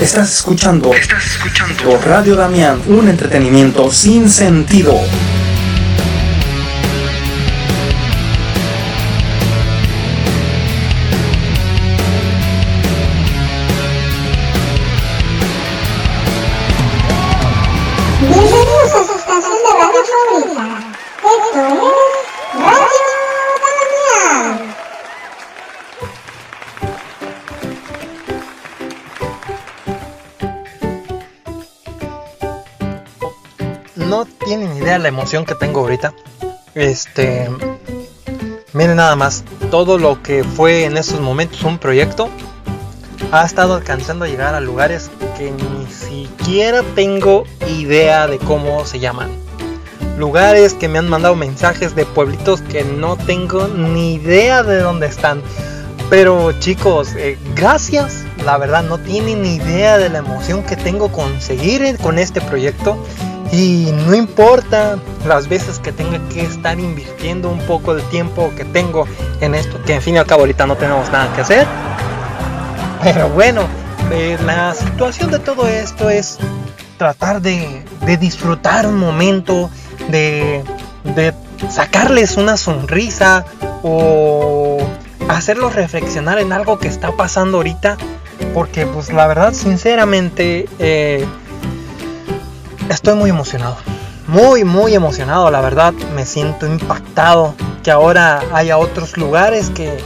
Estás escuchando. Estás escuchando. Radio Damián, un entretenimiento sin sentido. Que tengo ahorita. Este, miren nada más, todo lo que fue en estos momentos un proyecto ha estado alcanzando a llegar a lugares que ni siquiera tengo idea de cómo se llaman. Lugares que me han mandado mensajes de pueblitos que no tengo ni idea de dónde están. Pero chicos, eh, gracias. La verdad no tienen ni idea de la emoción que tengo conseguir con este proyecto. Y no importa las veces que tenga que estar invirtiendo un poco de tiempo que tengo en esto, que en fin y al cabo ahorita no tenemos nada que hacer. Pero bueno, eh, la situación de todo esto es tratar de, disfrutar un momento, de, sacarles una sonrisa o hacerlos reflexionar en algo que está pasando ahorita. Porque pues la verdad, sinceramente, eh, Estoy muy emocionado. Muy, muy emocionado, la verdad. Me siento impactado que ahora haya otros lugares que,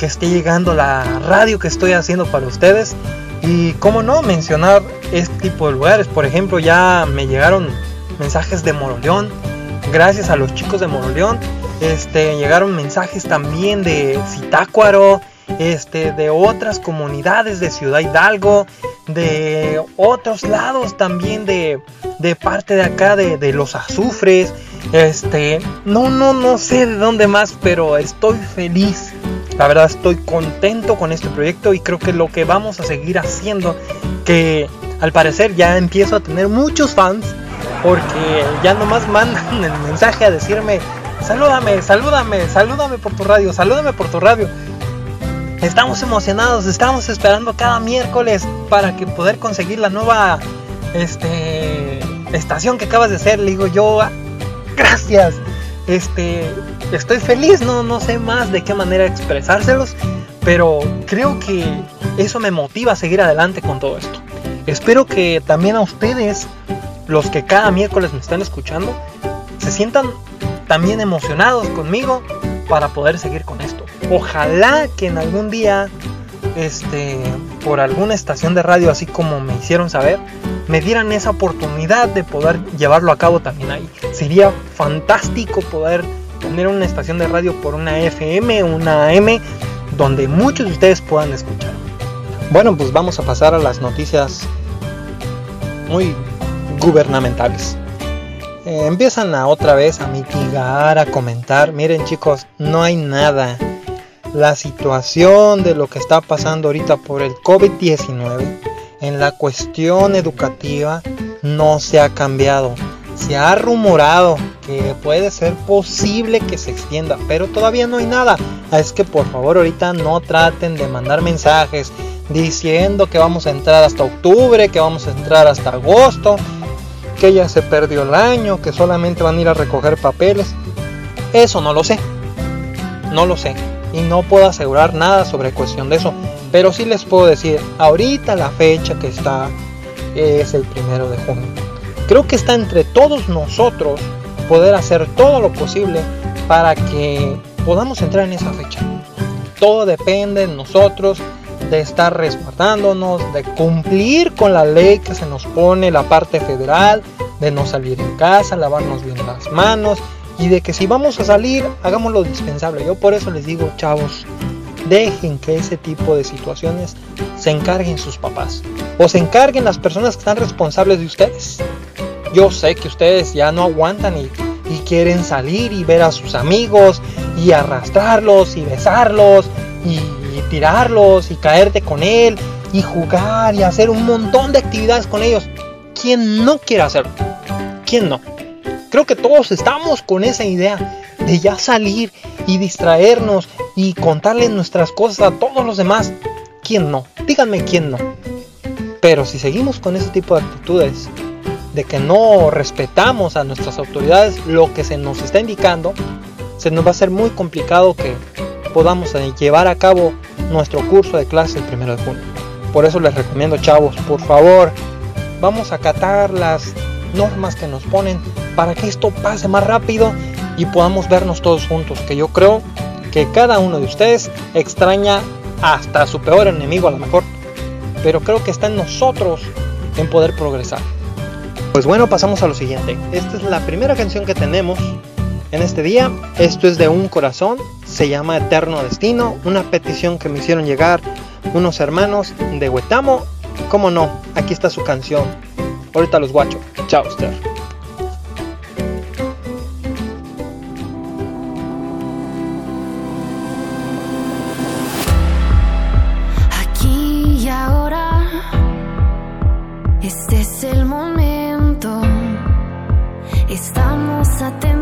que esté llegando la radio que estoy haciendo para ustedes. Y cómo no mencionar este tipo de lugares. Por ejemplo, ya me llegaron mensajes de Moroleón. Gracias a los chicos de Moroleón. Este, llegaron mensajes también de Zitácuaro. Este, de otras comunidades de Ciudad Hidalgo. De otros lados también de, de parte de acá de, los azufres. Este, no, no, no sé de dónde más, pero estoy feliz. La verdad estoy contento con este proyecto y creo que lo que vamos a seguir haciendo, que al parecer ya empiezo a tener muchos fans, porque ya nomás mandan el mensaje a decirme, salúdame, salúdame, salúdame por tu radio, salúdame por tu radio. Estamos emocionados, estamos esperando cada miércoles para que poder conseguir la nueva este estación que acabas de hacer, le digo yo, ah, gracias. Este, estoy feliz, no, no sé más de qué manera expresárselos, pero creo que eso me motiva a seguir adelante con todo esto. Espero que también a ustedes, los que cada miércoles me están escuchando, se sientan también emocionados conmigo para poder seguir con esto. Ojalá que en algún día, este, por alguna estación de radio, así como me hicieron saber, me dieran esa oportunidad de poder llevarlo a cabo también ahí. Sería fantástico poder tener una estación de radio por una FM, una AM, donde muchos de ustedes puedan escuchar. Bueno, pues vamos a pasar a las noticias muy gubernamentales. Eh, empiezan a otra vez a mitigar, a comentar. Miren chicos, no hay nada. La situación de lo que está pasando ahorita por el COVID-19 en la cuestión educativa no se ha cambiado. Se ha rumorado que puede ser posible que se extienda, pero todavía no hay nada. Es que por favor ahorita no traten de mandar mensajes diciendo que vamos a entrar hasta octubre, que vamos a entrar hasta agosto, que ya se perdió el año, que solamente van a ir a recoger papeles. Eso no lo sé. No lo sé. Y no puedo asegurar nada sobre cuestión de eso. Pero sí les puedo decir, ahorita la fecha que está es el primero de junio. Creo que está entre todos nosotros poder hacer todo lo posible para que podamos entrar en esa fecha. Todo depende de nosotros, de estar resguardándonos, de cumplir con la ley que se nos pone la parte federal, de no salir en casa, lavarnos bien las manos y de que si vamos a salir, hagamos lo dispensable. Yo por eso les digo, chavos, Dejen que ese tipo de situaciones se encarguen sus papás o se encarguen las personas que están responsables de ustedes. Yo sé que ustedes ya no aguantan y, quieren salir y ver a sus amigos y arrastrarlos y besarlos y, y tirarlos y caerte con él y jugar y hacer un montón de actividades con ellos. ¿Quién no quiere hacerlo? ¿Quién no? Creo que todos estamos con esa idea de ya salir y distraernos y contarle nuestras cosas a todos los demás. ¿Quién no? Díganme quién no. Pero si seguimos con ese tipo de actitudes, de que no respetamos a nuestras autoridades lo que se nos está indicando, se nos va a ser muy complicado que podamos eh, llevar a cabo nuestro curso de clase el primero de junio. Por eso les recomiendo, chavos, por favor, vamos a acatar las normas que nos ponen para que esto pase más rápido y podamos vernos todos juntos. Que yo creo que cada uno de ustedes extraña hasta a su peor enemigo a lo mejor. Pero creo que está en nosotros en poder progresar. Pues bueno, pasamos a lo siguiente. Esta es la primera canción que tenemos en este día. Esto es de un corazón. Se llama Eterno Destino. Una petición que me hicieron llegar unos hermanos de Huetamo. ¿Cómo no? Aquí está su canción. Ahorita los guacho. Chao, aquí y ahora, Este es el momento. Estamos atentos.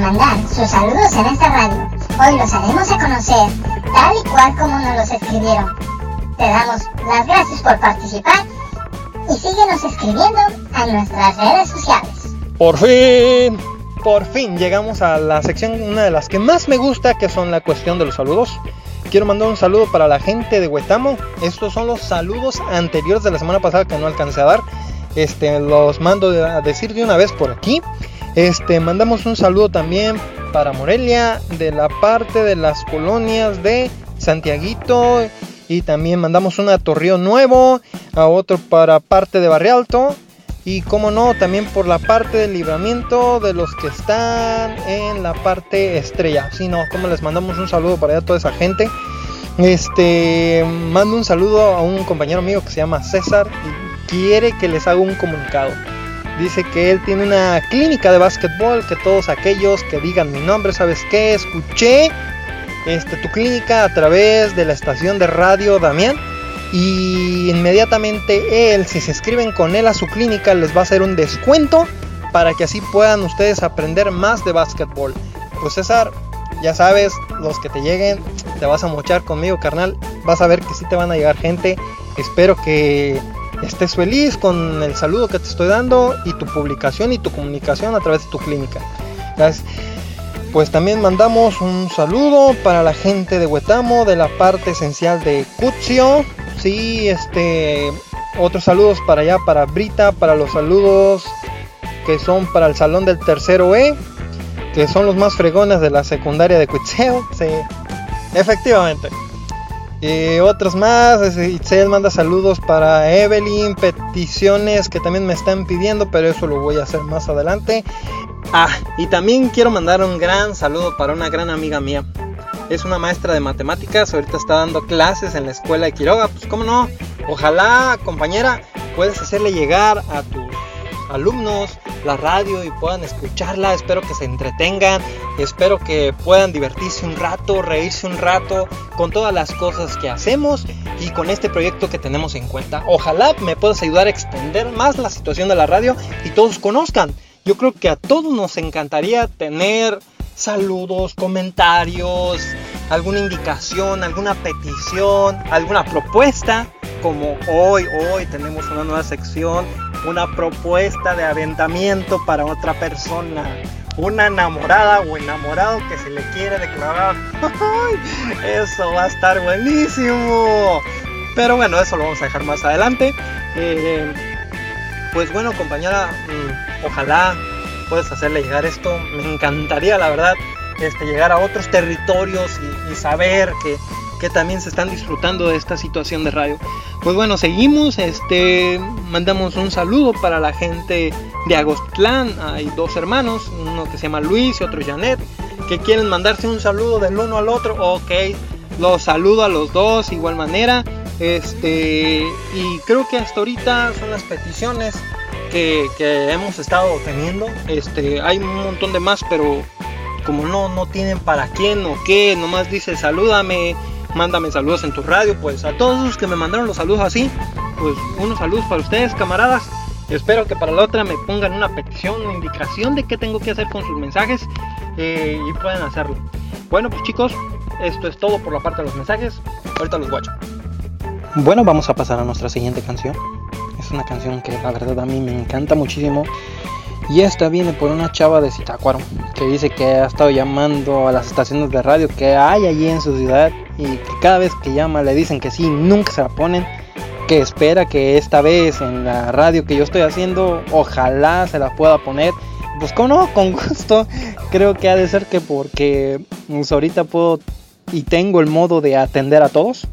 Mandar sus saludos en esta radio. Hoy los haremos a conocer tal y cual como nos los escribieron. Te damos las gracias por participar y síguenos escribiendo a nuestras redes sociales. Por fin, por fin llegamos a la sección, una de las que más me gusta, que son la cuestión de los saludos. Quiero mandar un saludo para la gente de Huetamo. Estos son los saludos anteriores de la semana pasada que no alcancé a dar. Este, los mando a decir de una vez por aquí. Este, mandamos un saludo también para Morelia de la parte de las colonias de Santiaguito y también mandamos una a Torreón Nuevo, a otro para parte de Barrio Alto y como no, también por la parte del libramiento de los que están en la parte estrella. Si no, como les mandamos un saludo para allá a toda esa gente. Este, mando un saludo a un compañero mío que se llama César y quiere que les haga un comunicado. Dice que él tiene una clínica de básquetbol, que todos aquellos que digan mi nombre, ¿sabes qué? Escuché este, tu clínica a través de la estación de radio Damián y inmediatamente él, si se escriben con él a su clínica, les va a hacer un descuento para que así puedan ustedes aprender más de básquetbol. Pues César, ya sabes, los que te lleguen, te vas a mochar conmigo, carnal. Vas a ver que sí te van a llegar gente. Espero que estés feliz con el saludo que te estoy dando y tu publicación y tu comunicación a través de tu clínica. Gracias. Pues también mandamos un saludo para la gente de Huetamo, de la parte esencial de Cutzio. Sí, este. Otros saludos para allá, para Brita, para los saludos que son para el salón del tercero E, que son los más fregones de la secundaria de Cuitzeo. Sí, efectivamente. Y otros más, Itzel manda saludos para Evelyn, peticiones que también me están pidiendo, pero eso lo voy a hacer más adelante. Ah, y también quiero mandar un gran saludo para una gran amiga mía. Es una maestra de matemáticas, ahorita está dando clases en la escuela de Quiroga. Pues cómo no, ojalá compañera puedes hacerle llegar a tus alumnos la radio y puedan escucharla. Espero que se entretengan, espero que puedan divertirse un rato, reírse un rato con todas las cosas que hacemos y con este proyecto que tenemos en cuenta. Ojalá me puedas ayudar a extender más la situación de la radio y todos conozcan. Yo creo que a todos nos encantaría tener saludos, comentarios, alguna indicación, alguna petición, alguna propuesta. Como hoy, hoy tenemos una nueva sección, una propuesta de aventamiento para otra persona. Una enamorada o enamorado que se le quiere declarar. Eso va a estar buenísimo. Pero bueno, eso lo vamos a dejar más adelante. Eh, pues bueno, compañera, mm, ojalá puedas hacerle llegar esto. Me encantaría, la verdad, este, llegar a otros territorios y, saber que, que, también se están disfrutando de esta situación de radio. Pues bueno, seguimos. Este, mandamos un saludo para la gente de Agostlán. Hay dos hermanos, uno que se llama Luis y otro Janet, que quieren mandarse un saludo del uno al otro. Ok, los saludo a los dos, igual manera. Este, y creo que hasta ahorita son las peticiones que, hemos estado teniendo. Este, hay un montón de más, pero como no, no tienen para quién o qué, nomás dice salúdame, mándame saludos en tu radio, pues a todos los que me mandaron los saludos así, pues unos saludos para ustedes, camaradas. Espero que para la otra me pongan una petición, una indicación de qué tengo que hacer con sus mensajes eh, y pueden hacerlo. Bueno, pues chicos, esto es todo por la parte de los mensajes. Ahorita los guacho. Bueno, vamos a pasar a nuestra siguiente canción. Es una canción que la verdad a mí me encanta muchísimo. Y esta viene por una chava de Zitácuaro que dice que ha estado llamando a las estaciones de radio que hay allí en su ciudad y que cada vez que llama le dicen que sí, nunca se la ponen. Que espera que esta vez en la radio que yo estoy haciendo, ojalá se la pueda poner. Pues como no, con gusto. Creo que ha de ser que porque pues, ahorita puedo y tengo el modo de atender a todos.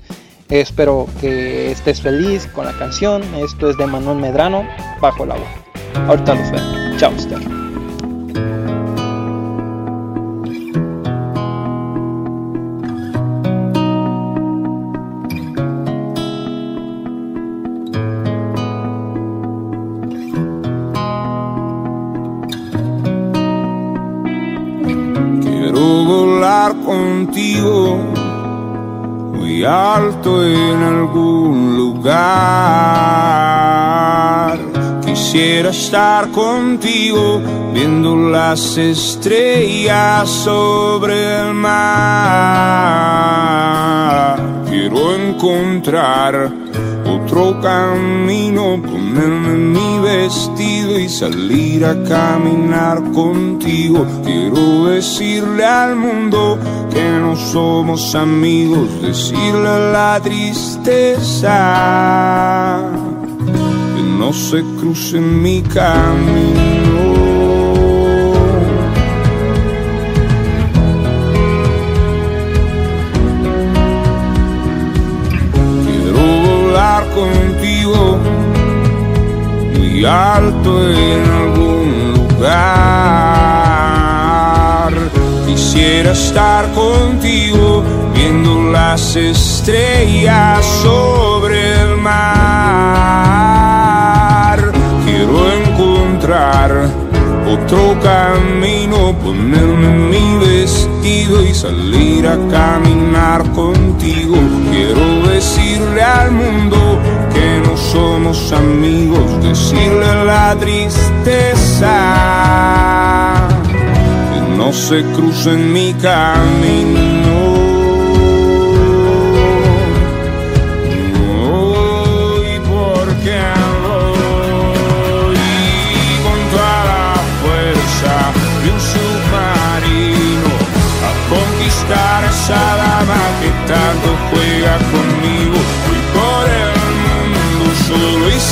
Espero que estés feliz con la canción. Esto es de Manuel Medrano, Bajo el agua. Ahorita los veo. Chao, Esther. Contigo alto en algún lugar. Quisiera estar contigo viendo las estrellas sobre el mar. Quiero encontrar camino, ponerme mi vestido y salir a caminar contigo. Quiero decirle al mundo que no somos amigos, decirle la tristeza que no se cruce en mi camino. Contigo muy alto en algún lugar. Quisiera estar contigo viendo las estrellas sobre el mar. Quiero encontrar otro camino, ponerme mi vestido y salir a caminar contigo. Decirle al mundo que no somos amigos, decirle a la tristeza que no se cruce en mi camino.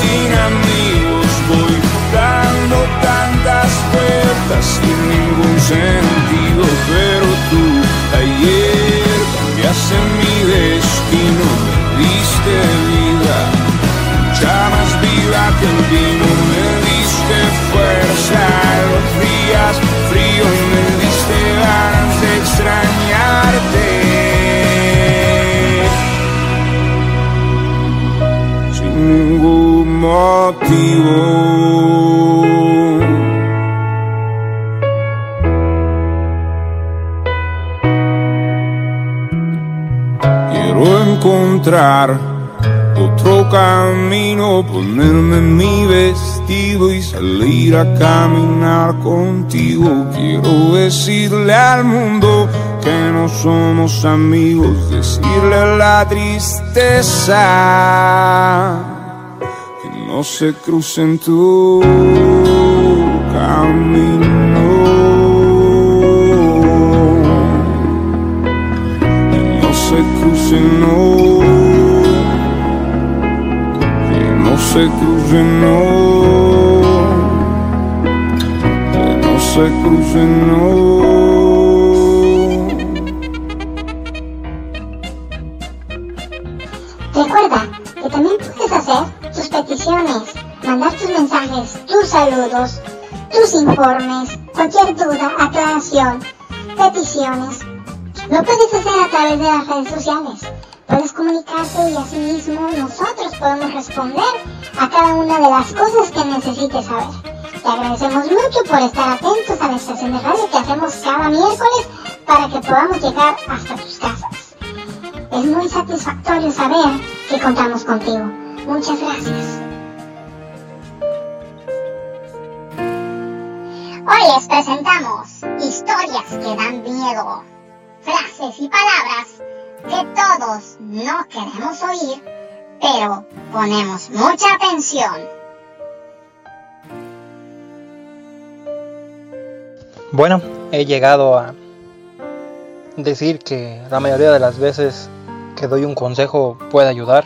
Sin amigos. Voy dando tantas vueltas sin ningún sentido. Pero tú ayer cambiaste mi destino, me diste vida, mucha más vida que el vino. Me diste fuerza los días Quiero encontrar otro camino, ponerme mi vestido y salir a caminar contigo. Quiero decirle al mundo que no somos amigos, decirle la tristeza no se cruce en tu camino. No se cruce, no. Que no se cruce, no. Que no se cruce, no. Mandar tus mensajes, tus saludos, tus informes, cualquier duda, aclaración, peticiones. Lo puedes hacer a través de las redes sociales. Puedes comunicarte y asimismo nosotros podemos responder a cada una de las cosas que necesites saber. Te agradecemos mucho por estar atentos a la estación de radio que hacemos cada miércoles para que podamos llegar hasta tus casas. Es muy satisfactorio saber que contamos contigo. Muchas gracias. Hoy les presentamos historias que dan miedo, frases y palabras que todos no queremos oír, pero ponemos mucha atención. Bueno, he llegado a decir que la mayoría de las veces que doy un consejo puede ayudar.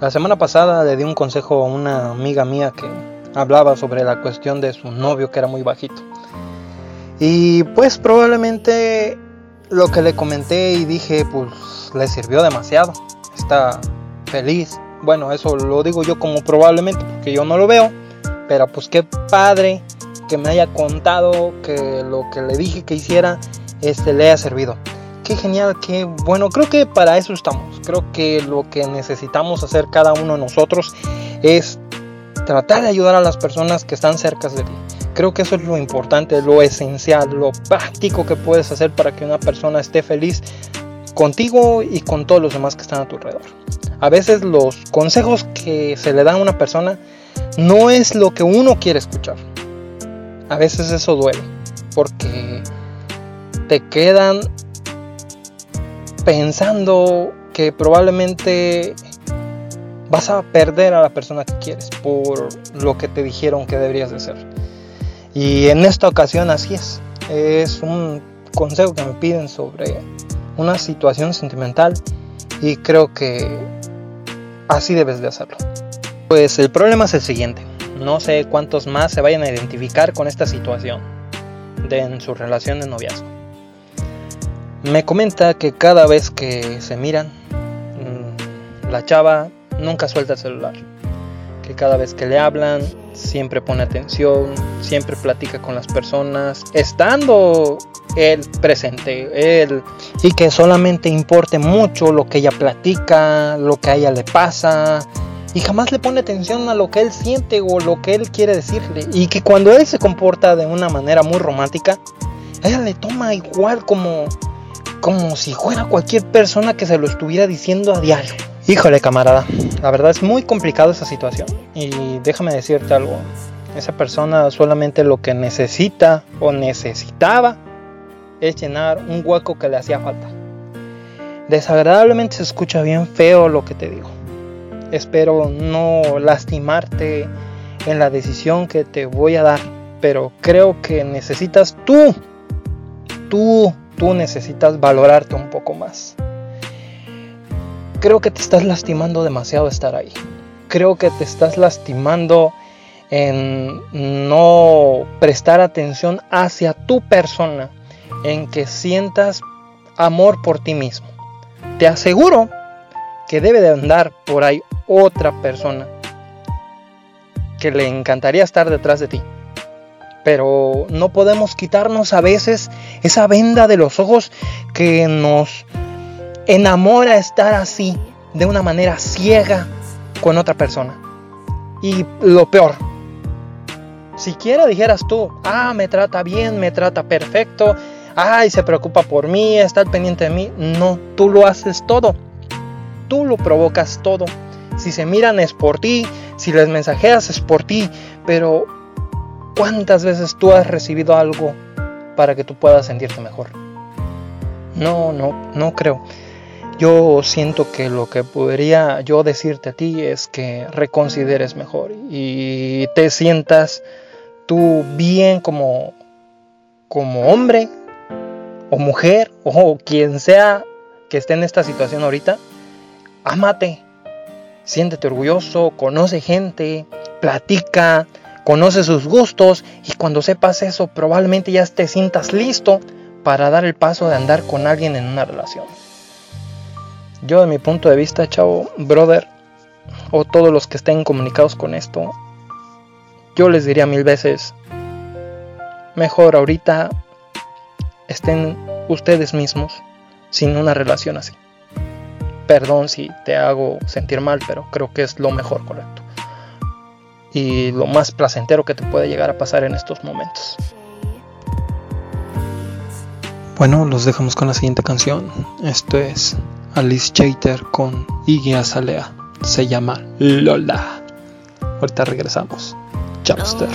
La semana pasada le di un consejo a una amiga mía que hablaba sobre la cuestión de su novio que era muy bajito. Y pues probablemente lo que le comenté y dije pues le sirvió demasiado. Está feliz. Bueno, eso lo digo yo como probablemente porque yo no lo veo. Pero pues qué padre que me haya contado que lo que le dije que hiciera este le haya servido. Qué genial, qué bueno. Creo que para eso estamos. Creo que lo que necesitamos hacer cada uno de nosotros es tratar de ayudar a las personas que están cerca de ti. Creo que eso es lo importante, lo esencial, lo práctico que puedes hacer para que una persona esté feliz contigo y con todos los demás que están a tu alrededor. A veces los consejos que se le dan a una persona no es lo que uno quiere escuchar. A veces eso duele, porque te quedan pensando que probablemente vas a perder a la persona que quieres por lo que te dijeron que deberías de ser. Y en esta ocasión así es. Es un consejo que me piden sobre una situación sentimental y creo que así debes de hacerlo. Pues el problema es el siguiente. No sé cuántos más se vayan a identificar con esta situación en su relación de noviazgo. Me comenta que cada vez que se miran, mm, la chava nunca suelta el celular. Que cada vez que le hablan, siempre pone atención, siempre platica con las personas, estando él presente, él, y que solamente importe mucho lo que ella platica, lo que a ella le pasa, y jamás le pone atención a lo que él siente o lo que él quiere decirle, y que cuando él se comporta de una manera muy romántica, ella le toma igual como, como si fuera cualquier persona que se lo estuviera diciendo a diario. Híjole, camarada, la verdad es muy complicado esa situación. Y déjame decirte algo. Esa persona solamente lo que necesita o necesitaba es llenar un hueco que le hacía falta. Desagradablemente se escucha bien feo lo que te digo. Espero no lastimarte en la decisión que te voy a dar, pero creo que necesitas tú, tú, tú necesitas valorarte un poco más creo que te estás lastimando demasiado estar ahí. Creo que te estás lastimando en no prestar atención hacia tu persona, en que sientas amor por ti mismo. Te aseguro que debe de andar por ahí otra persona que le encantaría estar detrás de ti. Pero no podemos quitarnos a veces esa venda de los ojos que nos enamora estar así, de una manera ciega, con otra persona. Y lo peor, siquiera dijeras tú, ah, me trata bien, me trata perfecto, ay, se preocupa por mí, está pendiente de mí. No, tú lo haces todo. Tú lo provocas todo. Si se miran es por ti, si les mensajeas es por ti, pero ¿cuántas veces tú has recibido algo para que tú puedas sentirte mejor? No, no, no creo. Yo siento que lo que podría yo decirte a ti es que reconsideres mejor y te sientas tú bien como, como hombre o mujer o quien sea que esté en esta situación ahorita. Amate, siéntete orgulloso, conoce gente, platica, conoce sus gustos y cuando sepas eso probablemente ya te sientas listo para dar el paso de andar con alguien en una relación. Yo de mi punto de vista, chavo, brother, o todos los que estén comunicados con esto, yo les diría mil veces, mejor ahorita estén ustedes mismos sin una relación así. Perdón si te hago sentir mal, pero creo que es lo mejor correcto. Y lo más placentero que te puede llegar a pasar en estos momentos. Bueno, los dejamos con la siguiente canción. Esto es Alice Chater con Iggy Azalea. Se llama Lola. Ahorita regresamos. Chapster.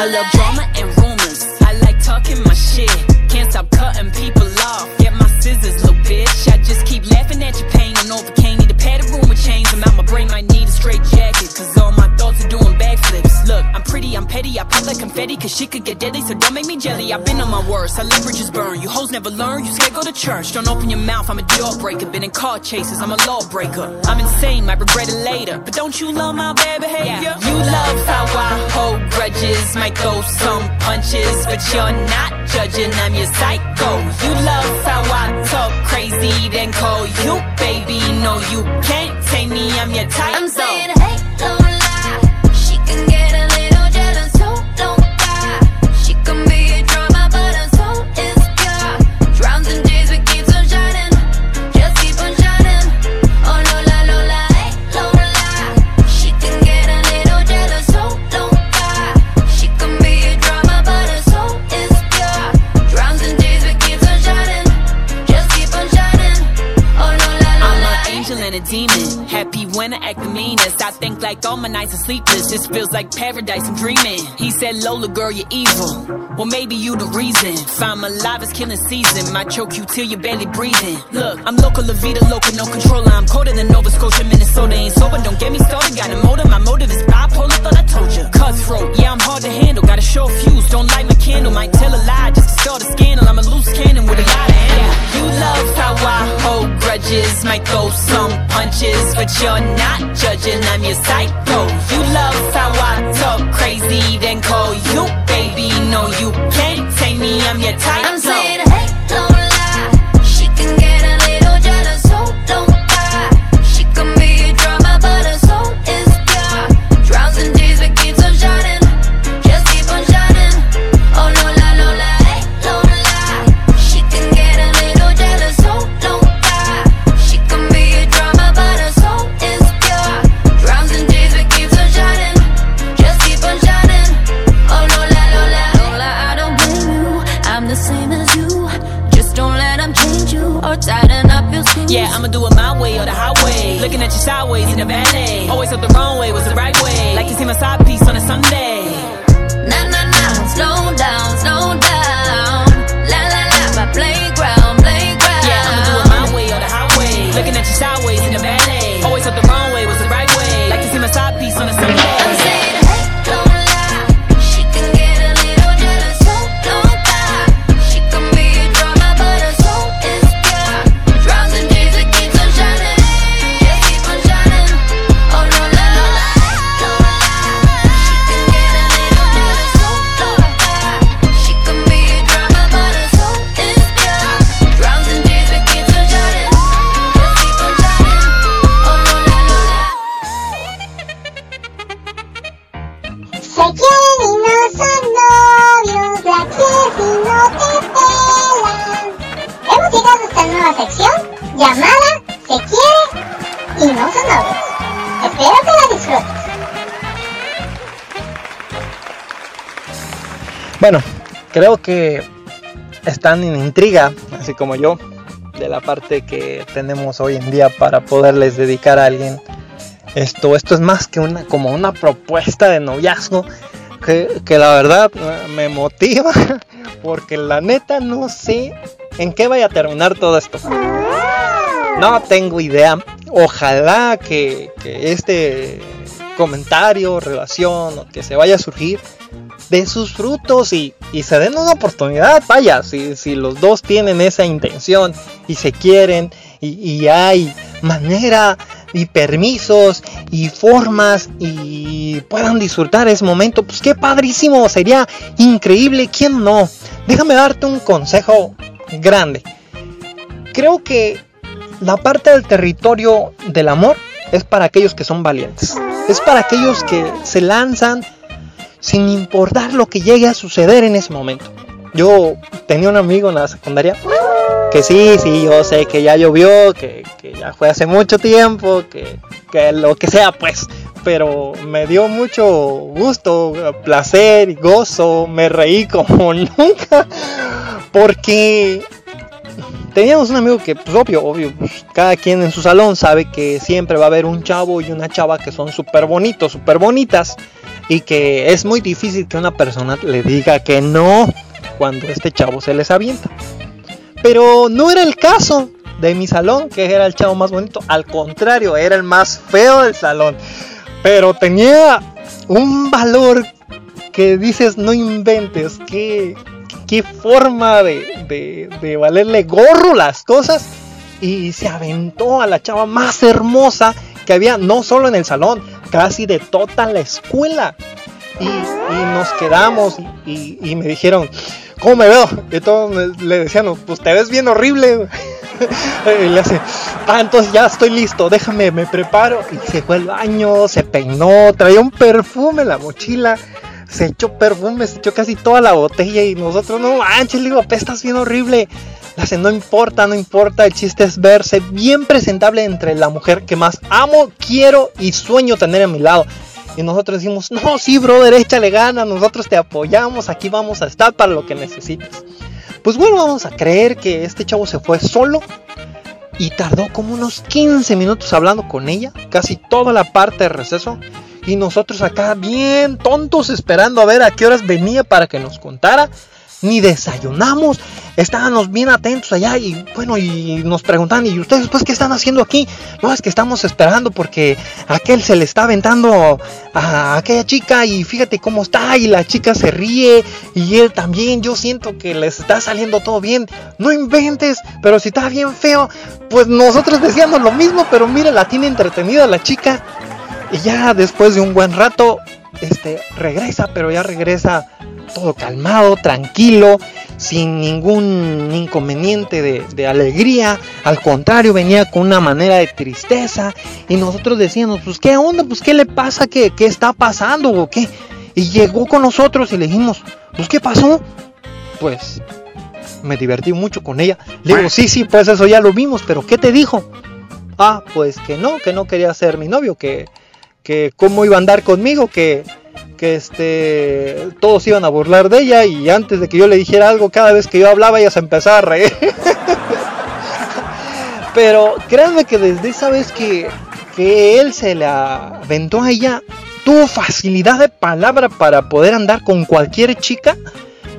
I love pop like confetti. Cause shit could get deadly. So don't make me jelly. I've been on my worst. I let bridges burn. You hoes never learn. You scared go to church. Don't open your mouth. I'm a deal breaker. Been in car chases. I'm a lawbreaker. I'm insane. Might regret it later. But don't you love my bad behavior? You love how I hold grudges. Might throw some punches. But you're not judging. I'm your psycho. You love how I talk crazy. crazy, then call you baby. No, you can't take me, I'm your type. I'm so. I think like all my nights are sleepless. This feels like paradise, I'm dreaming. He said, Lola, girl, you're evil. Well, maybe you the reason. If I'm alive, it's killing season. Might choke you till you're barely breathing. Look, I'm local, La Vida, local, no controller. I'm colder than Nova Scotia, Minnesota. Ain't sober, don't get me started. Got a motive, my motive is bipolar, thought I told you. Cutthroat, yeah, I'm hard to handle. Got a show fuse, don't light my candle. Might tell a lie just to start a scandal. I'm a loose cannon with a lot of ammo. You love how I hold grudges, might throw some but you're not judging. I'm your psycho. You love how I talk crazy, then call you baby. No, you can't take me. I'm your type. Creo que están en intriga, así como yo, de la parte que tenemos hoy en día para poderles dedicar a alguien. Esto, esto es más que una, como una propuesta de noviazgo que, que la verdad me motiva porque la neta no sé en qué vaya a terminar todo esto. No tengo idea. Ojalá que, que este comentario, relación o que se vaya a surgir de sus frutos y, y se den una oportunidad. Vaya, si, si los dos tienen esa intención y se quieren y, y hay manera y permisos y formas y puedan disfrutar ese momento, pues qué padrísimo, sería increíble, ¿quién no? Déjame darte un consejo grande. Creo que la parte del territorio del amor es para aquellos que son valientes. Es para aquellos que se lanzan sin importar lo que llegue a suceder en ese momento. Yo tenía un amigo en la secundaria que sí, sí, yo sé que ya llovió, que, que ya fue hace mucho tiempo, que, que lo que sea, pues. Pero me dio mucho gusto, placer y gozo, me reí como nunca, porque teníamos un amigo que, pues obvio, obvio, pues, cada quien en su salón sabe que siempre va a haber un chavo y una chava que son súper bonitos, súper bonitas, y que es muy difícil que una persona le diga que no cuando este chavo se les avienta. Pero no era el caso de mi salón, que era el chavo más bonito, al contrario, era el más feo del salón. Pero tenía un valor que dices, no inventes, qué, qué forma de, de, de valerle gorro las cosas. Y se aventó a la chava más hermosa que había, no solo en el salón, casi de toda la escuela. Y, nos quedamos y, me dijeron, ¿cómo me veo? Y todos le decían, pues te ves bien horrible. y le hace, ah, entonces ya estoy listo, déjame, me preparo. Y se fue al baño, se peinó, traía un perfume en la mochila. Se echó perfume, se echó casi toda la botella y nosotros, no manches, le digo, estás bien horrible. No importa, no importa, el chiste es verse bien presentable entre la mujer que más amo, quiero y sueño tener a mi lado. Y nosotros decimos, no, sí, brother, échale gana, nosotros te apoyamos, aquí vamos a estar para lo que necesites. Pues bueno, vamos a creer que este chavo se fue solo y tardó como unos 15 minutos hablando con ella, casi toda la parte de receso. Y nosotros acá bien tontos esperando a ver a qué horas venía para que nos contara. Ni desayunamos, estábamos bien atentos allá y bueno, y nos preguntan, ¿y ustedes pues qué están haciendo aquí? No, es que estamos esperando porque aquel se le está aventando a aquella chica y fíjate cómo está y la chica se ríe y él también, yo siento que les está saliendo todo bien, no inventes, pero si está bien feo, pues nosotros decíamos lo mismo, pero mira, la tiene entretenida la chica y ya después de un buen rato, este, regresa, pero ya regresa todo calmado, tranquilo, sin ningún inconveniente de, alegría. Al contrario, venía con una manera de tristeza. Y nosotros decíamos, pues qué onda, pues qué le pasa, qué, qué está pasando o qué. Y llegó con nosotros y le dijimos, pues qué pasó. Pues me divertí mucho con ella. Le digo, sí, sí, pues eso ya lo vimos, pero ¿qué te dijo? Ah, pues que no, que no quería ser mi novio, que, que cómo iba a andar conmigo, que, que este todos iban a burlar de ella y antes de que yo le dijera algo, cada vez que yo hablaba ella se empezaba a reír. Pero créanme que desde esa vez que, que él se la aventó a ella, tuvo facilidad de palabra para poder andar con cualquier chica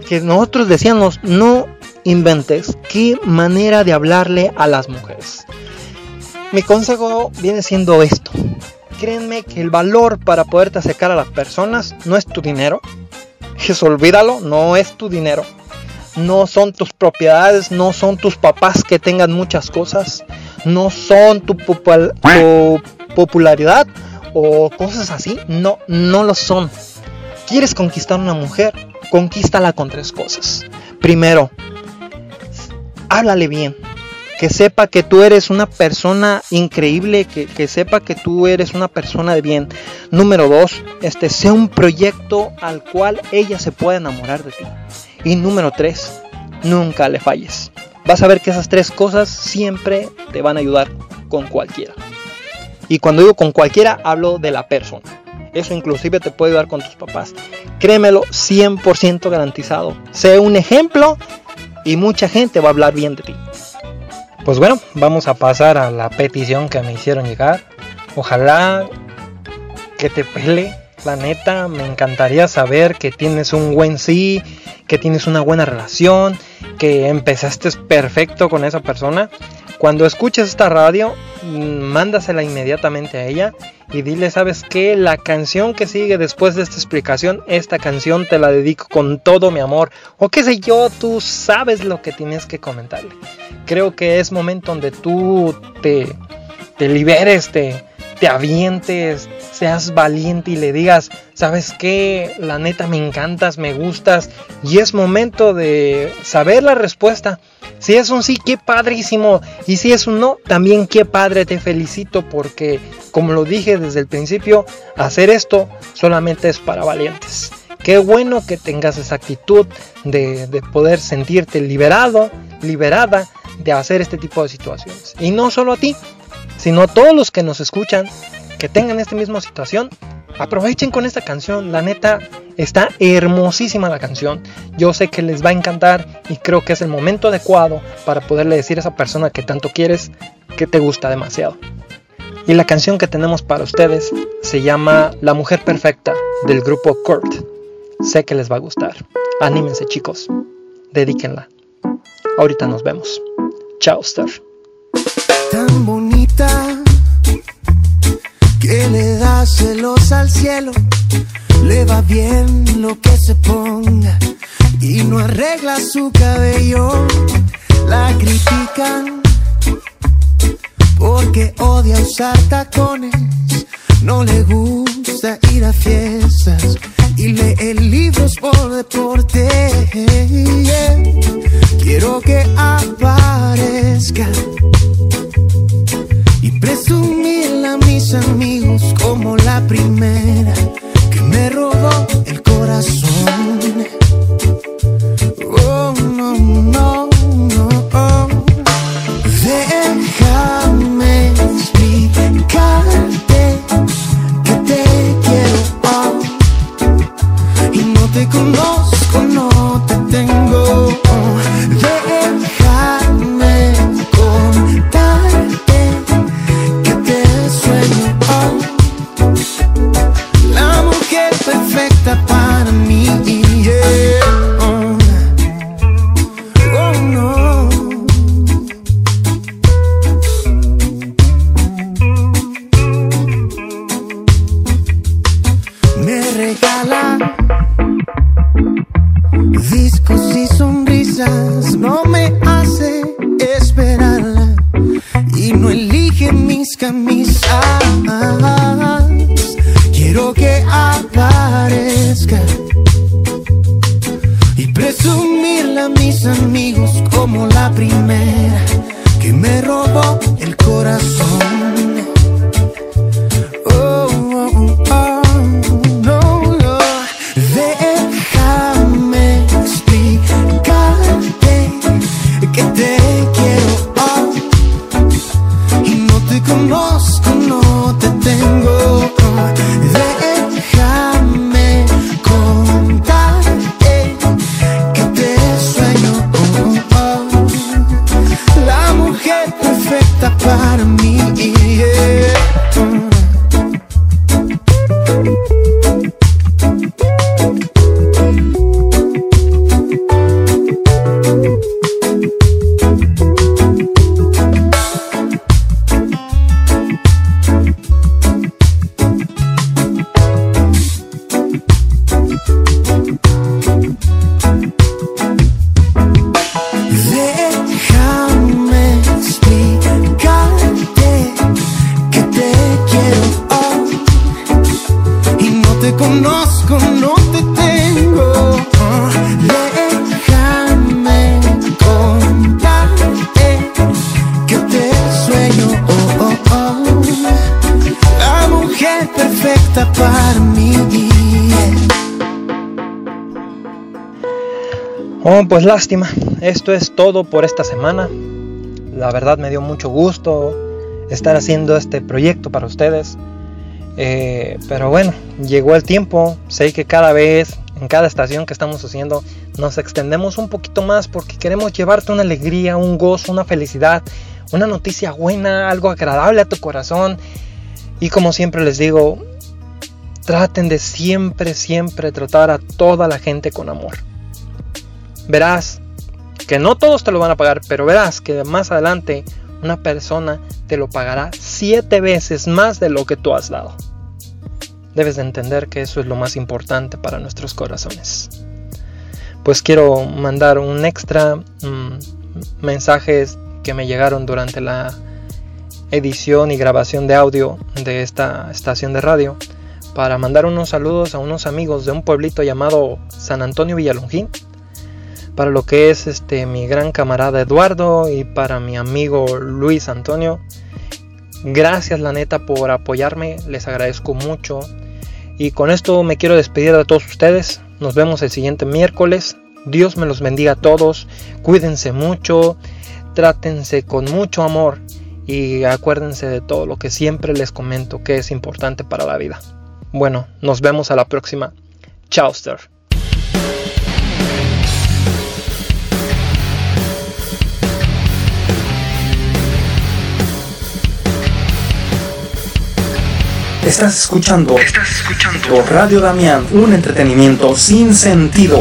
que nosotros decíamos, no inventes, qué manera de hablarle a las mujeres. Mi consejo viene siendo esto créanme que el valor para poderte acercar a las personas no es tu dinero. Eso olvídalo, no es tu dinero. No son tus propiedades, no son tus papás que tengan muchas cosas, no son tu, popularidad o cosas así. No, no lo son. ¿Quieres conquistar a una mujer? Conquístala con tres cosas. Primero, háblale bien que sepa que tú eres una persona increíble, que, sepa que tú eres una persona de bien. Número dos, este sea un proyecto al cual ella se pueda enamorar de ti. Y número tres, nunca le falles. Vas a ver que esas tres cosas siempre te van a ayudar con cualquiera. Y cuando digo con cualquiera, hablo de la persona. Eso inclusive te puede ayudar con tus papás. Créemelo, 100% garantizado. Sé un ejemplo y mucha gente va a hablar bien de ti. Pues bueno, vamos a pasar a la petición que me hicieron llegar. Ojalá que te pele. La neta, me encantaría saber que tienes un buen sí, que tienes una buena relación, que empezaste perfecto con esa persona. Cuando escuches esta radio, mándasela inmediatamente a ella y dile, ¿sabes qué? La canción que sigue después de esta explicación, esta canción te la dedico con todo mi amor. O qué sé yo, tú sabes lo que tienes que comentarle. Creo que es momento donde tú te, te liberes, te, te avientes, seas valiente y le digas, ¿sabes qué? La neta me encantas, me gustas. Y es momento de saber la respuesta. Si es un sí, qué padrísimo. Y si es un no, también qué padre, te felicito porque, como lo dije desde el principio, hacer esto solamente es para valientes. Qué bueno que tengas esa actitud de, de poder sentirte liberado, liberada de hacer este tipo de situaciones. Y no solo a ti, sino a todos los que nos escuchan que tengan esta misma situación, aprovechen con esta canción. La neta, está hermosísima la canción. Yo sé que les va a encantar y creo que es el momento adecuado para poderle decir a esa persona que tanto quieres que te gusta demasiado. Y la canción que tenemos para ustedes se llama La Mujer Perfecta del grupo Kurt. Sé que les va a gustar. Anímense chicos. Dedíquenla. Ahorita nos vemos. Chao, Star. Tan bonita que le da celos al cielo, le va bien lo que se ponga y no arregla su cabello, la critican porque odia usar tacones, no le gusta ir a fiestas y lee libros por deporte. Quiero que aparezca y presumir a mis amigos como la primera que me robó el corazón. conozco, no. discos pues lástima. Esto es todo por esta semana. La verdad me dio mucho gusto estar haciendo este proyecto para ustedes. Eh, pero bueno, llegó el tiempo. Sé que cada vez, en cada estación que estamos haciendo, nos extendemos un poquito más porque queremos llevarte una alegría, un gozo, una felicidad, una noticia buena, algo agradable a tu corazón. Y como siempre les digo, traten de siempre, siempre tratar a toda la gente con amor verás que no todos te lo van a pagar, pero verás que más adelante una persona te lo pagará siete veces más de lo que tú has dado. Debes de entender que eso es lo más importante para nuestros corazones. Pues quiero mandar un extra mm, mensajes que me llegaron durante la edición y grabación de audio de esta estación de radio para mandar unos saludos a unos amigos de un pueblito llamado San Antonio Villalongín para lo que es este mi gran camarada Eduardo y para mi amigo Luis Antonio. Gracias la neta por apoyarme, les agradezco mucho. Y con esto me quiero despedir de todos ustedes. Nos vemos el siguiente miércoles. Dios me los bendiga a todos. Cuídense mucho. Trátense con mucho amor. Y acuérdense de todo lo que siempre les comento que es importante para la vida. Bueno, nos vemos a la próxima. Chao, Estás escuchando, Estás escuchando Radio Damián, un entretenimiento sin sentido.